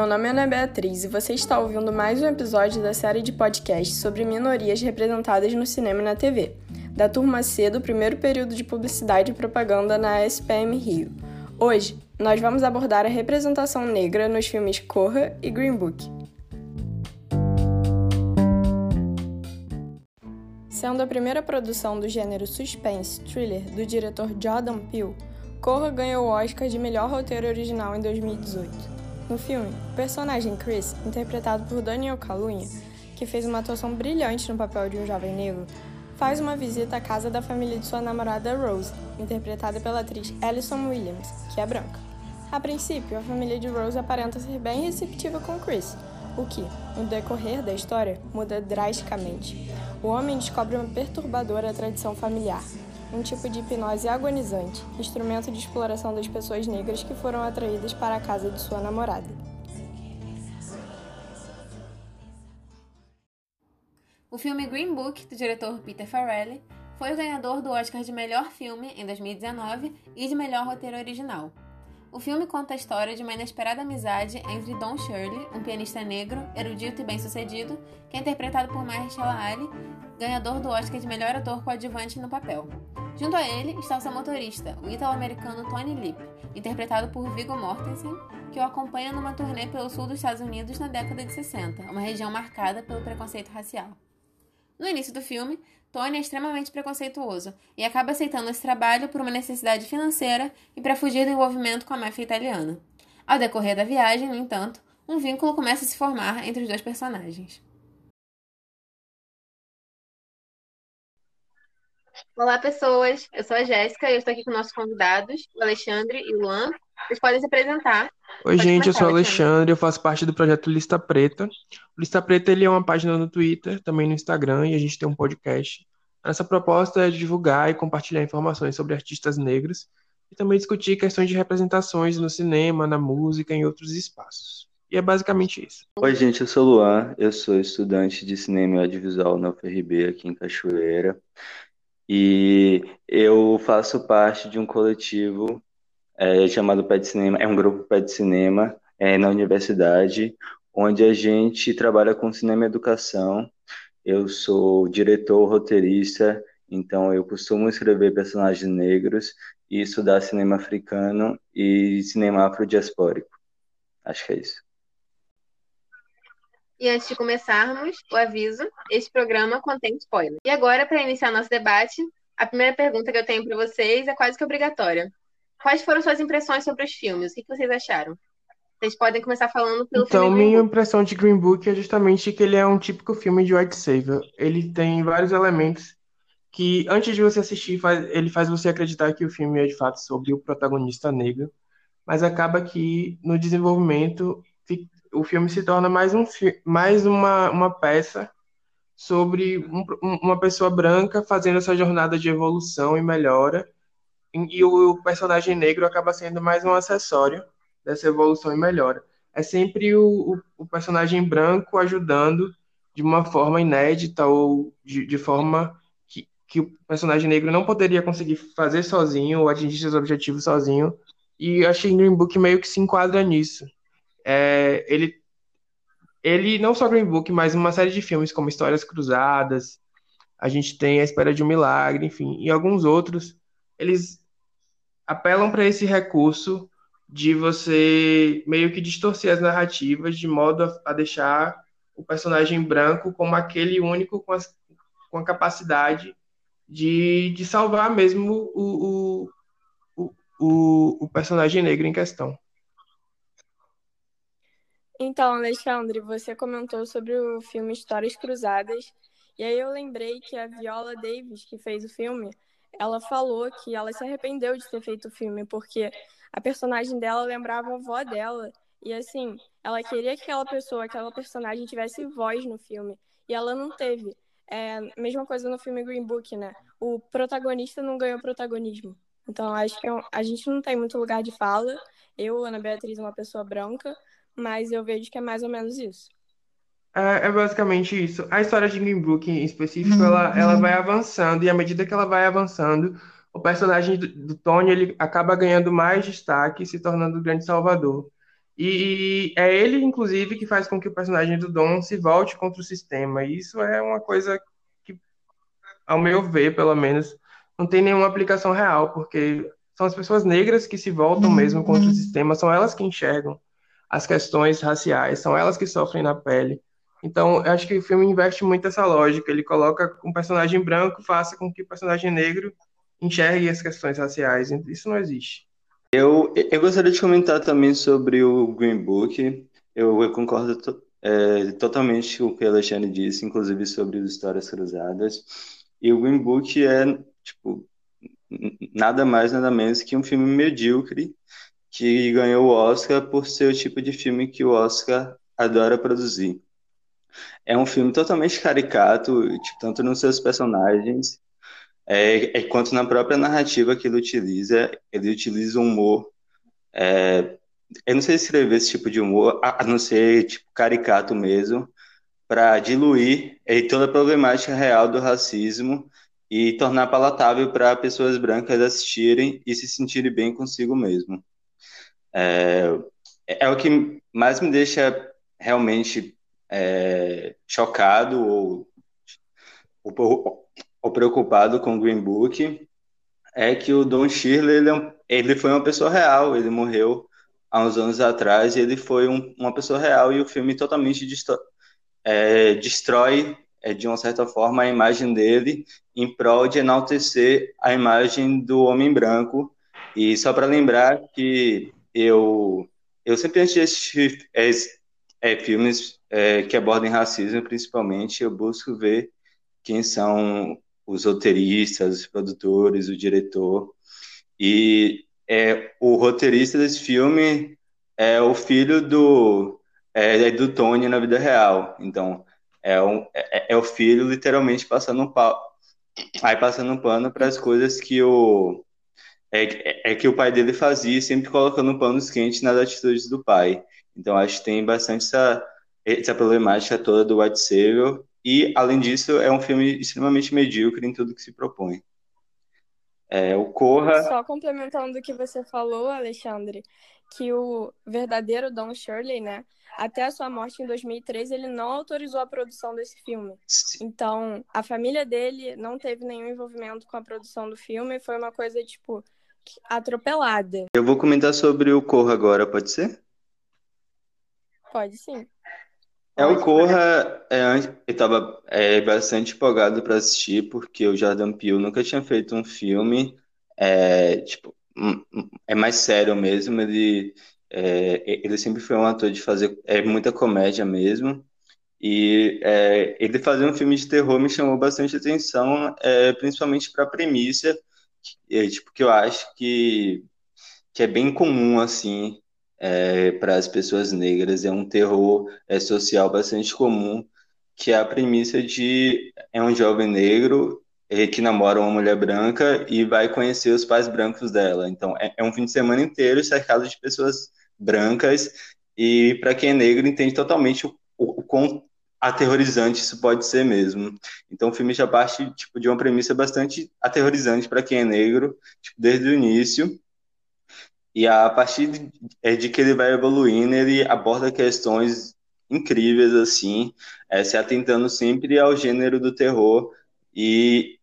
meu nome é Ana Beatriz e você está ouvindo mais um episódio da série de podcasts sobre minorias representadas no cinema e na TV, da turma C do primeiro período de publicidade e propaganda na SPM Rio. Hoje, nós vamos abordar a representação negra nos filmes Corra e Green Book. Sendo a primeira produção do gênero suspense thriller do diretor Jordan Peele, Corra ganhou o Oscar de melhor roteiro original em 2018. No filme, o personagem Chris, interpretado por Daniel Kaluuya, que fez uma atuação brilhante no papel de um jovem negro, faz uma visita à casa da família de sua namorada Rose, interpretada pela atriz Alison Williams, que é branca. A princípio, a família de Rose aparenta ser bem receptiva com Chris, o que, no decorrer da história, muda drasticamente. O homem descobre uma perturbadora tradição familiar, um tipo de hipnose agonizante, instrumento de exploração das pessoas negras que foram atraídas para a casa de sua namorada. O filme Green Book, do diretor Peter Farrelly, foi o ganhador do Oscar de melhor filme em 2019 e de melhor roteiro original. O filme conta a história de uma inesperada amizade entre Don Shirley, um pianista negro, erudito e bem-sucedido, que é interpretado por Mahershala Ali, ganhador do Oscar de melhor ator coadjuvante no papel. Junto a ele está o seu motorista, o italo-americano Tony Lip, interpretado por Viggo Mortensen, que o acompanha numa turnê pelo sul dos Estados Unidos na década de 60, uma região marcada pelo preconceito racial. No início do filme, Tony é extremamente preconceituoso e acaba aceitando esse trabalho por uma necessidade financeira e para fugir do envolvimento com a máfia italiana. Ao decorrer da viagem, no entanto, um vínculo começa a se formar entre os dois personagens. Olá, pessoas. Eu sou a Jéssica e eu estou aqui com nossos convidados, o Alexandre e o Luan. Vocês podem se apresentar. Oi, Pode gente, eu sou o Alexandre. Alexandre, eu faço parte do projeto Lista Preta. O Lista Preta ele é uma página no Twitter, também no Instagram, e a gente tem um podcast. Nossa proposta é divulgar e compartilhar informações sobre artistas negros e também discutir questões de representações no cinema, na música e em outros espaços. E é basicamente isso. Oi, gente, eu sou o Luan, eu sou estudante de cinema e audiovisual na UFRB aqui em Cachoeira. E eu faço parte de um coletivo é, chamado Pé de Cinema, é um grupo Pé de Cinema é, na universidade, onde a gente trabalha com cinema e educação. Eu sou diretor, roteirista, então eu costumo escrever personagens negros e estudar cinema africano e cinema afrodiaspórico. Acho que é isso. E antes de começarmos, o aviso: este programa contém spoiler. E agora, para iniciar nosso debate, a primeira pergunta que eu tenho para vocês é quase que obrigatória. Quais foram suas impressões sobre os filmes? O que vocês acharam? Vocês podem começar falando pelo Então, filme Green minha impressão de Green Book é justamente que ele é um típico filme de white savior. Ele tem vários elementos que, antes de você assistir, faz- ele faz você acreditar que o filme é de fato sobre o protagonista negro, mas acaba que no desenvolvimento o filme se torna mais um mais uma, uma peça sobre um- uma pessoa branca fazendo essa jornada de evolução e melhora, e, o, personagem negro acaba sendo mais um acessório dessa evolução e melhora. É sempre o, o, o personagem branco ajudando de uma forma inédita ou de, de forma que, que o personagem negro não poderia conseguir fazer sozinho ou atingir seus objetivos sozinho. E que Green Book meio que se enquadra nisso. É, ele, ele, não só Green Book, mas uma série de filmes como Histórias Cruzadas, a gente tem A Espera de um Milagre, enfim, e alguns outros, eles apelam para esse recurso de você meio que distorcer as narrativas de modo a, a deixar o personagem branco como aquele único com, as- com a capacidade de, de salvar mesmo o, o, o, o, personagem negro em questão. Então, Alexandre, você comentou sobre o filme Histórias Cruzadas, e aí eu lembrei que a Viola Davis, que fez o filme, ela falou que ela se arrependeu de ter feito o filme, porque a personagem dela lembrava a avó dela, e assim, ela queria que aquela pessoa, aquela personagem tivesse voz no filme, e ela não teve. É mesma coisa no filme Green Book, né? O protagonista não ganhou protagonismo. Então, acho que é a gente não tem muito lugar de fala. Eu, Ana Beatriz, uma pessoa branca, mas eu vejo que é mais ou menos isso. É, é basicamente isso. A história de Green Book, em específico, ela, ela vai avançando, e à medida que ela vai avançando, o personagem do, do Tony ele acaba ganhando mais destaque, se tornando o grande salvador. E é ele, inclusive, que faz com que o personagem do Dom se volte contra o sistema. E isso é uma coisa que, ao meu ver, pelo menos, não tem nenhuma aplicação real, porque são as pessoas negras que se voltam mesmo contra o sistema, são elas que enxergam as questões raciais, são elas que sofrem na pele. Então, eu acho que o filme investe muito essa lógica. Ele coloca um personagem branco, faça com que o personagem negro enxergue as questões raciais. Isso não existe. Eu, eu gostaria de comentar também sobre o Green Book. Eu, eu concordo to, é, totalmente com o que a Alexandre disse, inclusive sobre as histórias cruzadas. E o Green Book é, tipo, nada mais, nada menos que um filme medíocre que ganhou o Oscar por ser o tipo de filme que o Oscar adora produzir. É um filme totalmente caricato, tipo, tanto nos seus personagens é, é, quanto na própria narrativa que ele utiliza, ele utiliza um humor. É, eu não sei escrever esse tipo de humor, a, não ser tipo, caricato mesmo, para diluir é, toda a problemática real do racismo e tornar palatável para pessoas brancas assistirem e se sentirem bem consigo mesmo. É, é o que mais me deixa realmente é, chocado ou, ou, ou, preocupado com o Green Book é que o Don Shirley ele, é ele foi uma pessoa real, ele morreu há uns anos atrás e ele foi um, uma pessoa real e o filme totalmente é, destrói é, de uma certa forma a imagem dele em prol de enaltecer a imagem do homem branco. E só para lembrar que eu eu sempre antes é, é, filmes é, que abordem racismo, principalmente, eu busco ver quem são os roteiristas, os produtores, o diretor. E é, o roteirista desse filme é o filho do, é, é do Tony na vida real. Então, é, um, é, é o filho literalmente passando um pau, aí passando um pano para as coisas que o é, é, que o pai dele fazia, sempre colocando panos quentes nas atitudes do pai. Então, acho que tem bastante essa, essa problemática toda do White Savior. E, além disso, é um filme extremamente medíocre em tudo que se propõe. É, o Corra. Só complementando o que você falou, Alexandre, que o verdadeiro Don Shirley, né? Até a sua morte em 2013, ele não autorizou a produção desse filme. Então, a família dele não teve nenhum envolvimento com a produção do filme. Foi uma coisa, tipo, atropelada. Eu vou comentar sobre o Corra agora, pode ser? Pode sim. É, o Corra, é, eu estava é, bastante empolgado para assistir, porque o Jordan Peele nunca tinha feito um filme, é, tipo, é mais sério mesmo, ele, é, ele sempre foi um ator de fazer é, muita comédia mesmo, e é, ele fazer um filme de terror me chamou bastante atenção, é, principalmente para a premissa, que, tipo, que eu acho que, que é bem comum, assim, é, para as pessoas negras. É um terror é, social bastante comum, que é a premissa de é um jovem negro é, que namora uma mulher branca e vai conhecer os pais brancos dela. Então, é, é um fim de semana inteiro cercado de pessoas brancas e para quem é negro entende totalmente o, quão aterrorizante isso pode ser mesmo. Então o filme já parte tipo de uma premissa bastante aterrorizante para quem é negro, tipo, desde o início. E a partir de, é, de que ele vai evoluindo, ele aborda questões incríveis, assim, é, se atentando sempre ao gênero do terror. E,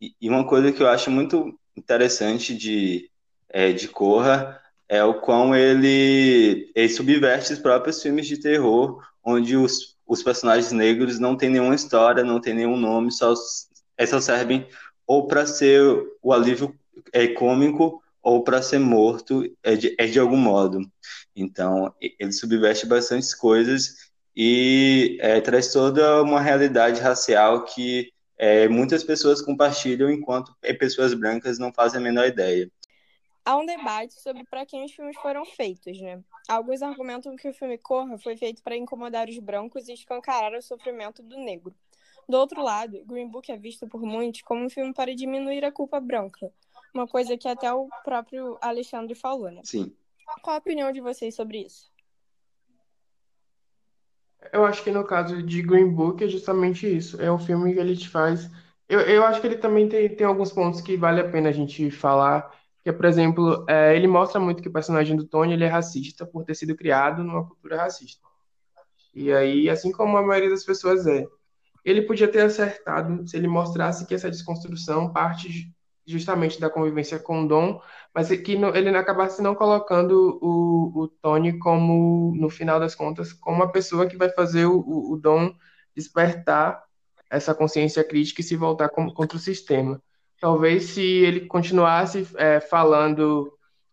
e, uma coisa que eu acho muito interessante de, é, de Corra é o quão ele, ele subverte os próprios filmes de terror, onde os, os personagens negros não têm nenhuma história, não têm nenhum nome, só, só servem ou para ser o alívio é, cômico ou para ser morto é de, é de algum modo. Então, ele subverte bastante coisas e é, traz toda uma realidade racial que é, muitas pessoas compartilham, enquanto pessoas brancas não fazem a menor ideia. Há um debate sobre para quem os filmes foram feitos, né? Alguns argumentam que o filme Corra foi feito para incomodar os brancos e escancarar o sofrimento do negro. Do outro lado, Green Book é visto por muitos como um filme para diminuir a culpa branca, uma coisa que até o próprio Alexandre falou, né? Sim. Qual a opinião de vocês sobre isso? Eu acho que no caso de Green Book é justamente isso. É um filme que ele te faz. Eu, eu acho que ele também tem, tem alguns pontos que vale a pena a gente falar, que, por exemplo, é, ele mostra muito que o personagem do Tony ele é racista por ter sido criado numa cultura racista. E aí, assim como a maioria das pessoas é, ele podia ter acertado se ele mostrasse que essa desconstrução parte justamente da convivência com o Dom, mas que ele acabasse não colocando o, o Tony como, no final das contas, como uma pessoa que vai fazer o, o Dom despertar essa consciência crítica e se voltar com, contra o sistema. Talvez se ele continuasse é, falando,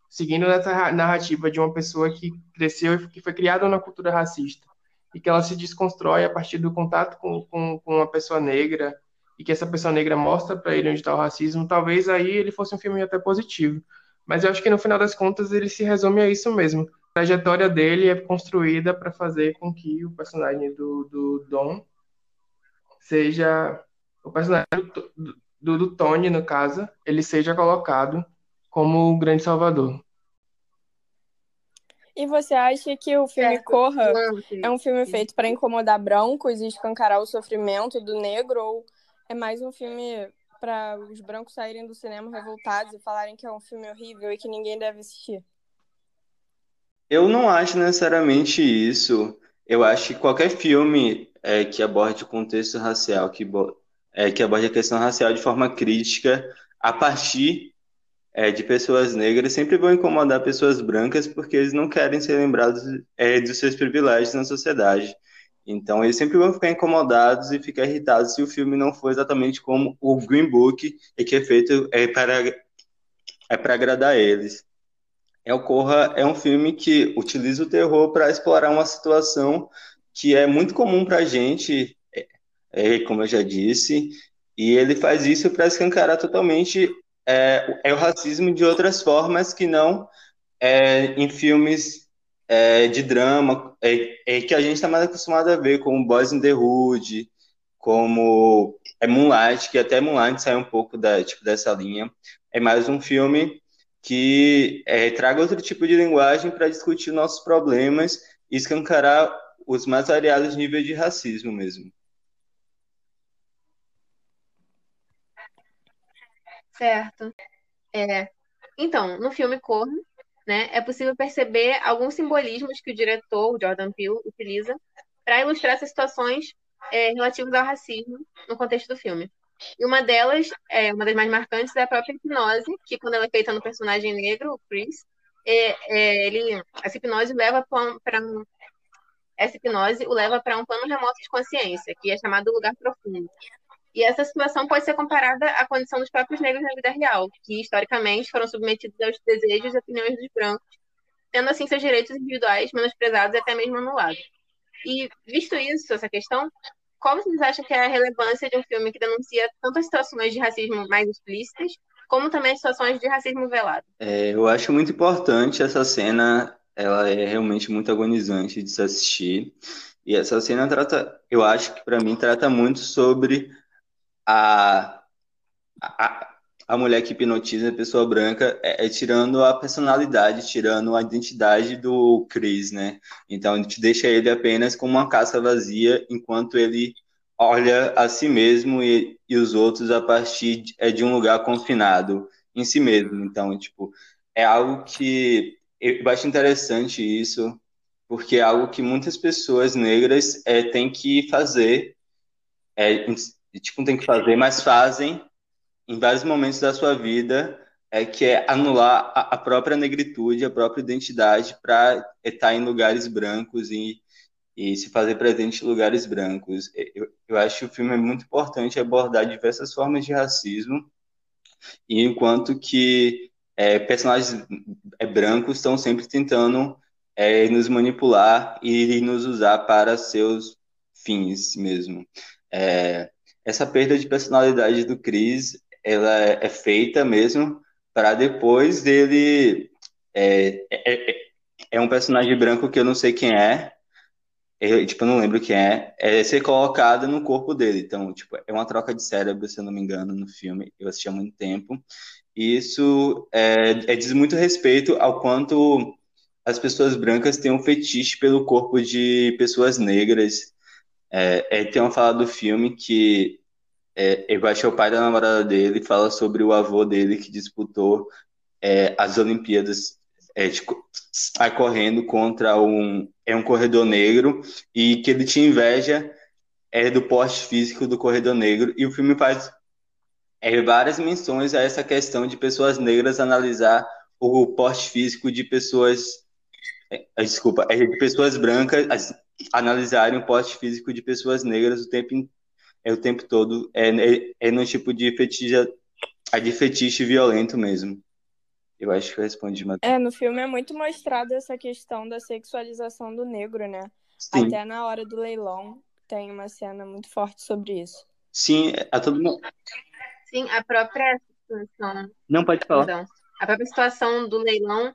seguindo essa narrativa de uma pessoa que cresceu e que foi criada na cultura racista, e que ela se desconstrói a partir do contato com, com, com uma pessoa negra, e que essa pessoa negra mostra para ele onde está o racismo, talvez aí ele fosse um filme até positivo. Mas eu acho que no final das contas ele se resume a isso mesmo. A trajetória dele é construída para fazer com que o personagem do, do Dom seja o personagem do, do, do Tony, no caso, ele seja colocado como o grande salvador. E você acha que o filme certo. Corra é um filme feito para incomodar brancos e escancarar o sofrimento do negro ou é mais um filme para os brancos saírem do cinema revoltados e falarem que é um filme horrível e que ninguém deve assistir? Eu não acho necessariamente isso. Eu acho que qualquer filme é, que aborde o contexto racial, que, é, que aborde a questão racial de forma crítica, a partir é, de pessoas negras, sempre vão incomodar pessoas brancas porque eles não querem ser lembrados é, dos seus privilégios na sociedade. Então, eles sempre vão ficar incomodados e ficar irritados se o filme não for exatamente como o Green Book, e que é feito é para é para agradar eles. É o Corra é um filme que utiliza o terror para explorar uma situação que é muito comum para a gente, é, é, como eu já disse, e ele faz isso para escancarar totalmente é, é, o racismo de outras formas que não é, em filmes é, de drama, é, é que a gente está mais acostumado a ver, como Boys in the Hood, como é Moonlight, que até Moonlight sai um pouco da, tipo, dessa linha. É mais um filme que é, traga outro tipo de linguagem para discutir nossos problemas e escancarar os mais variados níveis de racismo mesmo. Certo. É. Então, no filme Corno, né, é possível perceber alguns simbolismos que o diretor, Jordan Peele, utiliza para ilustrar essas situações é, relativas ao racismo no contexto do filme. E uma delas, é, uma das mais marcantes, é a própria hipnose, que quando ela é feita no personagem negro, o Chris, é, é, ele, essa hipnose leva para um, essa hipnose o leva para um plano remoto de consciência, que é chamado lugar profundo. E essa situação pode ser comparada à condição dos próprios negros na vida real, que historicamente foram submetidos aos desejos e opiniões dos brancos, tendo assim seus direitos individuais menosprezados e até mesmo anulados. E, visto isso, essa questão, qual vocês acham que é a relevância de um filme que denuncia tanto as situações de racismo mais explícitas, como também as situações de racismo velado? É, eu acho muito importante essa cena, ela é realmente muito agonizante de se assistir. E essa cena trata, eu acho que para mim trata muito sobre a, a, a mulher que hipnotiza a pessoa branca é, é, tirando a personalidade, tirando a identidade do Chris, né? Então, a gente deixa ele apenas como uma caça vazia, enquanto ele olha a si mesmo e, e os outros a partir de, é, de um lugar confinado em si mesmo. Então, tipo, é algo que eu acho interessante isso, porque é algo que muitas pessoas negras é, têm que fazer é, tipo, tem que fazer, mas fazem em vários momentos da sua vida, é que é anular a, a própria negritude, a própria identidade para estar em lugares brancos e, e se fazer presente em lugares brancos. Eu, eu acho que o filme é muito importante abordar diversas formas de racismo, e enquanto que é, personagens é, brancos estão sempre tentando é, nos manipular e nos usar para seus fins mesmo. É, essa perda de personalidade do Chris, ela é feita mesmo para depois dele é, é, é, é, um personagem branco que eu não sei quem é, eu, tipo, eu não lembro quem é, é ser colocada no corpo dele. Então, tipo, é uma troca de cérebro, se eu não me engano, no filme. Eu assisti há muito tempo. E isso é, é, diz muito respeito ao quanto as pessoas brancas têm um fetiche pelo corpo de pessoas negras é, é, tem uma fala do filme que é, acho que é o pai da namorada dele fala sobre o avô dele que disputou é, as Olimpíadas é, tipo, correndo contra um, é um corredor negro e que ele tinha inveja é, do porte físico do corredor negro. E o filme faz é, várias menções a essa questão de pessoas negras analisar o porte físico de pessoas. É, desculpa, é de pessoas brancas analisarem o porte físico de pessoas negras o tempo, é, o tempo todo. É, é, é no tipo de fetiche, é de fetiche violento mesmo. Eu acho que eu respondi uma. É, no filme é muito mostrada essa questão da sexualização do negro, né? Sim. Até na hora do leilão tem uma cena muito forte sobre isso. Sim, a todo mundo. Sim, a própria situação. Não pode falar. Perdão. A própria situação do leilão,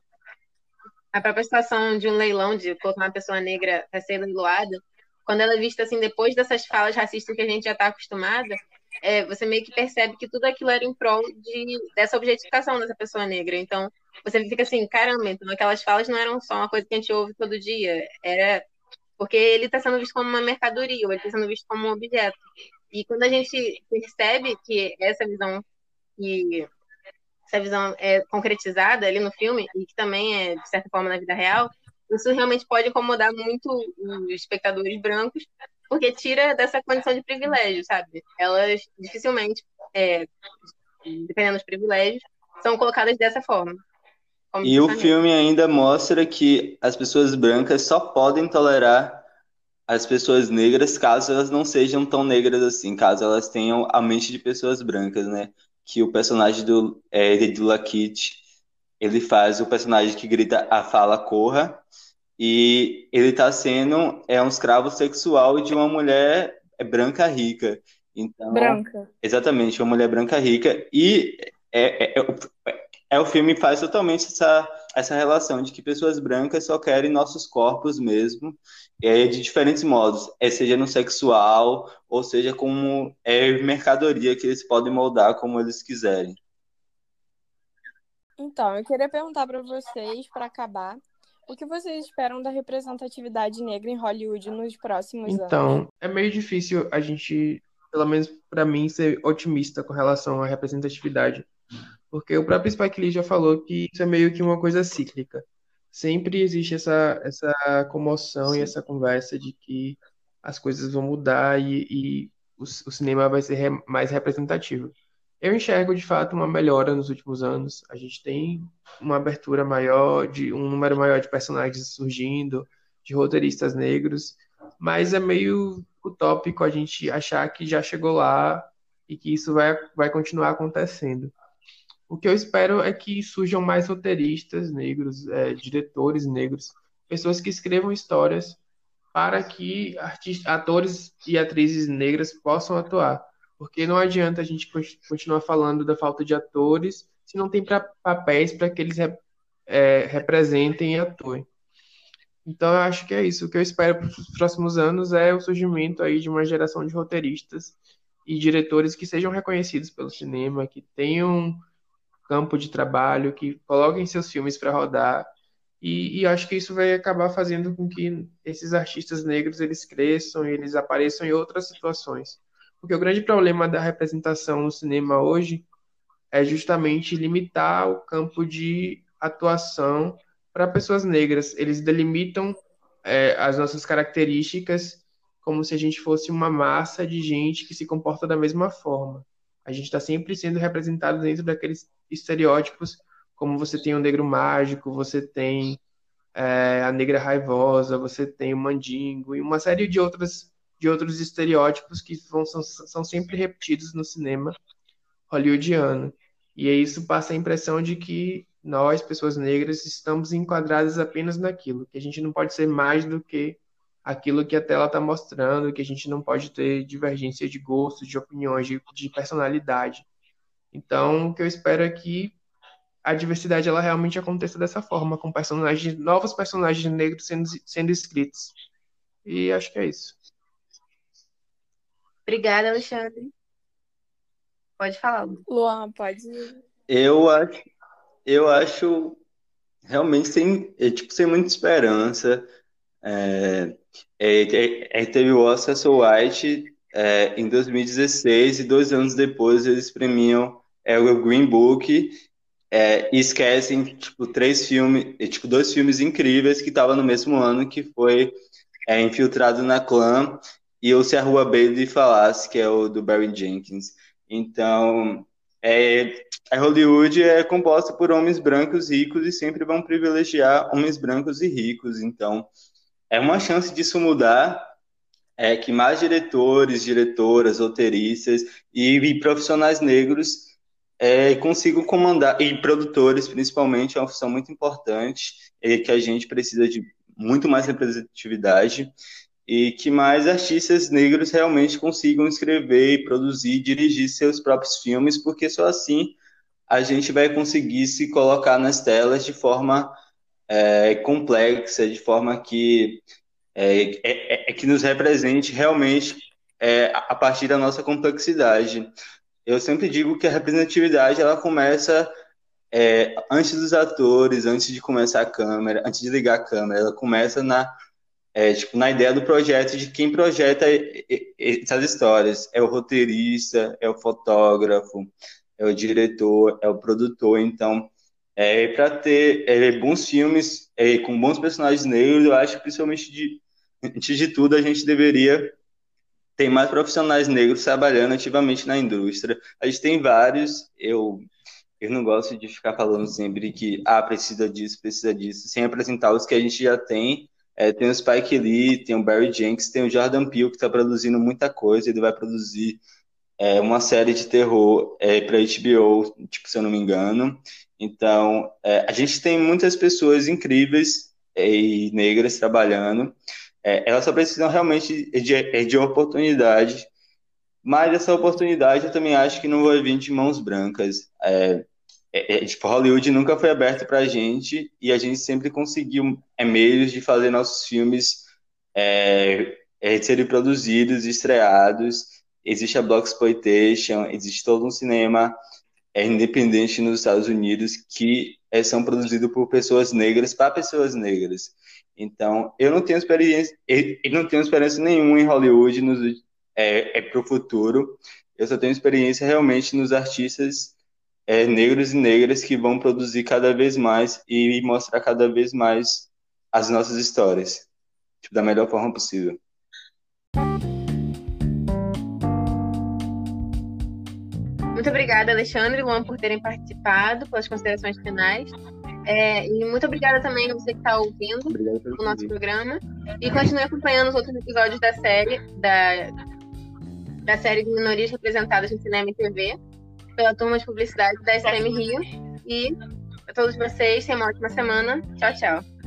a própria situação de um leilão, de colocar uma pessoa negra para ser leiloada, quando ela é vista assim, depois dessas falas racistas que a gente já está acostumada, é, você meio que percebe que tudo aquilo era em prol de, dessa objetificação dessa pessoa negra. Então, você fica assim, caramba, então aquelas falas não eram só uma coisa que a gente ouve todo dia, era porque ele está sendo visto como uma mercadoria, ou ele está sendo visto como um objeto. E quando a gente percebe que essa visão que essa visão é concretizada ali no filme e que também é de certa forma na vida real, isso realmente pode incomodar muito os espectadores brancos, porque tira dessa condição de privilégio, sabe? Elas dificilmente, é, dependendo dos privilégios, são colocadas dessa forma. E o filme ainda mostra que as pessoas brancas só podem tolerar as pessoas negras caso elas não sejam tão negras assim, caso elas tenham a mente de pessoas brancas, né? Que o personagem do é, do Lakit, ele faz o personagem que grita a fala corra, e ele está sendo é um escravo sexual de uma mulher branca rica. Então, branca. Exatamente, uma mulher branca rica. E é, é, é, é, o filme faz totalmente essa, essa relação de que pessoas brancas só querem nossos corpos mesmo, é, de diferentes modos, é, seja no sexual, ou seja como é mercadoria que eles podem moldar como eles quiserem. Então, eu queria perguntar para vocês, para acabar, o que vocês esperam da representatividade negra em Hollywood nos próximos então, anos? Então, é meio difícil a gente, pelo menos para mim, ser otimista com relação à representatividade. Porque o próprio Spike Lee já falou que isso é meio que uma coisa cíclica. Sempre existe essa, essa comoção Sim. e essa conversa de que as coisas vão mudar e, e o, o cinema vai ser re, mais representativo. Eu enxergo de fato uma melhora nos últimos anos. A gente tem uma abertura maior, de um número maior de personagens surgindo, de roteiristas negros, mas é meio utópico a gente achar que já chegou lá e que isso vai, vai continuar acontecendo. O que eu espero é que surjam mais roteiristas negros, é, diretores negros, pessoas que escrevam histórias para que atores e atrizes negras possam atuar. Porque não adianta a gente continuar falando da falta de atores se não tem pra, papéis para que eles é, representem e atuem. Então, eu acho que é isso. O que eu espero para os próximos anos é o surgimento aí de uma geração de roteiristas e diretores que sejam reconhecidos pelo cinema, que tenham campo de trabalho, que coloquem seus filmes para rodar. E, e, acho que isso vai acabar fazendo com que esses artistas negros eles cresçam, eles apareçam em outras situações. Porque o grande problema da representação no cinema hoje é justamente limitar o campo de atuação para pessoas negras. Eles delimitam é, as nossas características como se a gente fosse uma massa de gente que se comporta da mesma forma. A gente está sempre sendo representado dentro daqueles estereótipos, como você tem o negro mágico, você tem é, a negra raivosa, você tem o mandingo e uma série de outras de outros estereótipos que vão, são, são sempre repetidos no cinema hollywoodiano. E isso passa a impressão de que nós, pessoas negras, estamos enquadradas apenas naquilo, que a gente não pode ser mais do que aquilo que a tela está mostrando, que a gente não pode ter divergência de gostos, de opiniões, de, de personalidade. Então, o que eu espero é que a diversidade ela realmente aconteça dessa forma, com personagens, novos personagens negros sendo, sendo escritos. E acho que é isso. Obrigada, Alexandre. Pode falar. Luan, pode. Eu acho, eu acho realmente sem, é, tipo, sem muita esperança. É, é, é, é teve o Oscar White é, em 2016 e dois anos depois eles premiam é, o Green Book é, e esquecem, tipo, três filmes, tipo, dois filmes incríveis que estavam no mesmo ano, que foi é, Infiltrado na Clã e o Se a Rua Bailey Falasse, que é o do Barry Jenkins. Então, é, a Hollywood é composta por homens brancos ricos e sempre vão privilegiar homens brancos e ricos. Então, é uma chance disso mudar, é que mais diretores, diretoras, roteiristas e, e profissionais negros é, consigam comandar, e produtores principalmente, é uma função muito importante, é, que a gente precisa de muito mais representatividade e que mais artistas negros realmente consigam escrever, produzir, dirigir seus próprios filmes, porque só assim a gente vai conseguir se colocar nas telas de forma é, complexa, de forma que é, é, é que nos represente realmente é, a partir da nossa complexidade. Eu sempre digo que a representatividade ela começa é, antes dos atores, antes de começar a câmera, antes de ligar a câmera, ela começa na é, tipo, na ideia do projeto de quem projeta essas histórias. É o roteirista, é o fotógrafo, é o diretor, é o produtor. Então, é, para ter é, bons filmes é, com bons personagens negros, eu acho principalmente de, antes de tudo a gente deveria ter mais profissionais negros trabalhando ativamente na indústria. A gente tem vários, eu eu não gosto de ficar falando sempre que ah, precisa disso, precisa disso, sem apresentar os que a gente já tem é, tem o Spike Lee, tem o Barry Jenkins, tem o Jordan Peele que está produzindo muita coisa. Ele vai produzir é, uma série de terror é, para HBO, tipo, se eu não me engano. Então, é, a gente tem muitas pessoas incríveis é, e negras trabalhando. É, elas só precisam realmente de, de oportunidade. Mas essa oportunidade eu também acho que não vai vir de mãos brancas. É, é, é, tipo, Hollywood nunca foi aberto pra gente e a gente sempre conseguiu é, meios de fazer nossos filmes é, é, serem produzidos, estreados. Existe a Block Exploitation, existe todo um cinema é, independente nos Estados Unidos que é, são produzidos por pessoas negras para pessoas negras. Então, eu não tenho experiência, eu não tenho experiência nenhuma em Hollywood nos, é, é para o futuro. Eu só tenho experiência realmente nos artistas é, negros e negras que vão produzir cada vez mais e mostrar cada vez mais as nossas histórias, tipo, da melhor forma possível. Muito obrigada, Alexandre e Luan, por terem participado, pelas considerações finais. É, e muito obrigada também a você que está ouvindo o nosso programa. E continue acompanhando os outros episódios da série, da, da série de minorias representadas no cinema e TV pela turma de publicidade da SM Rio. E a todos vocês, tenham uma ótima semana. Tchau, tchau.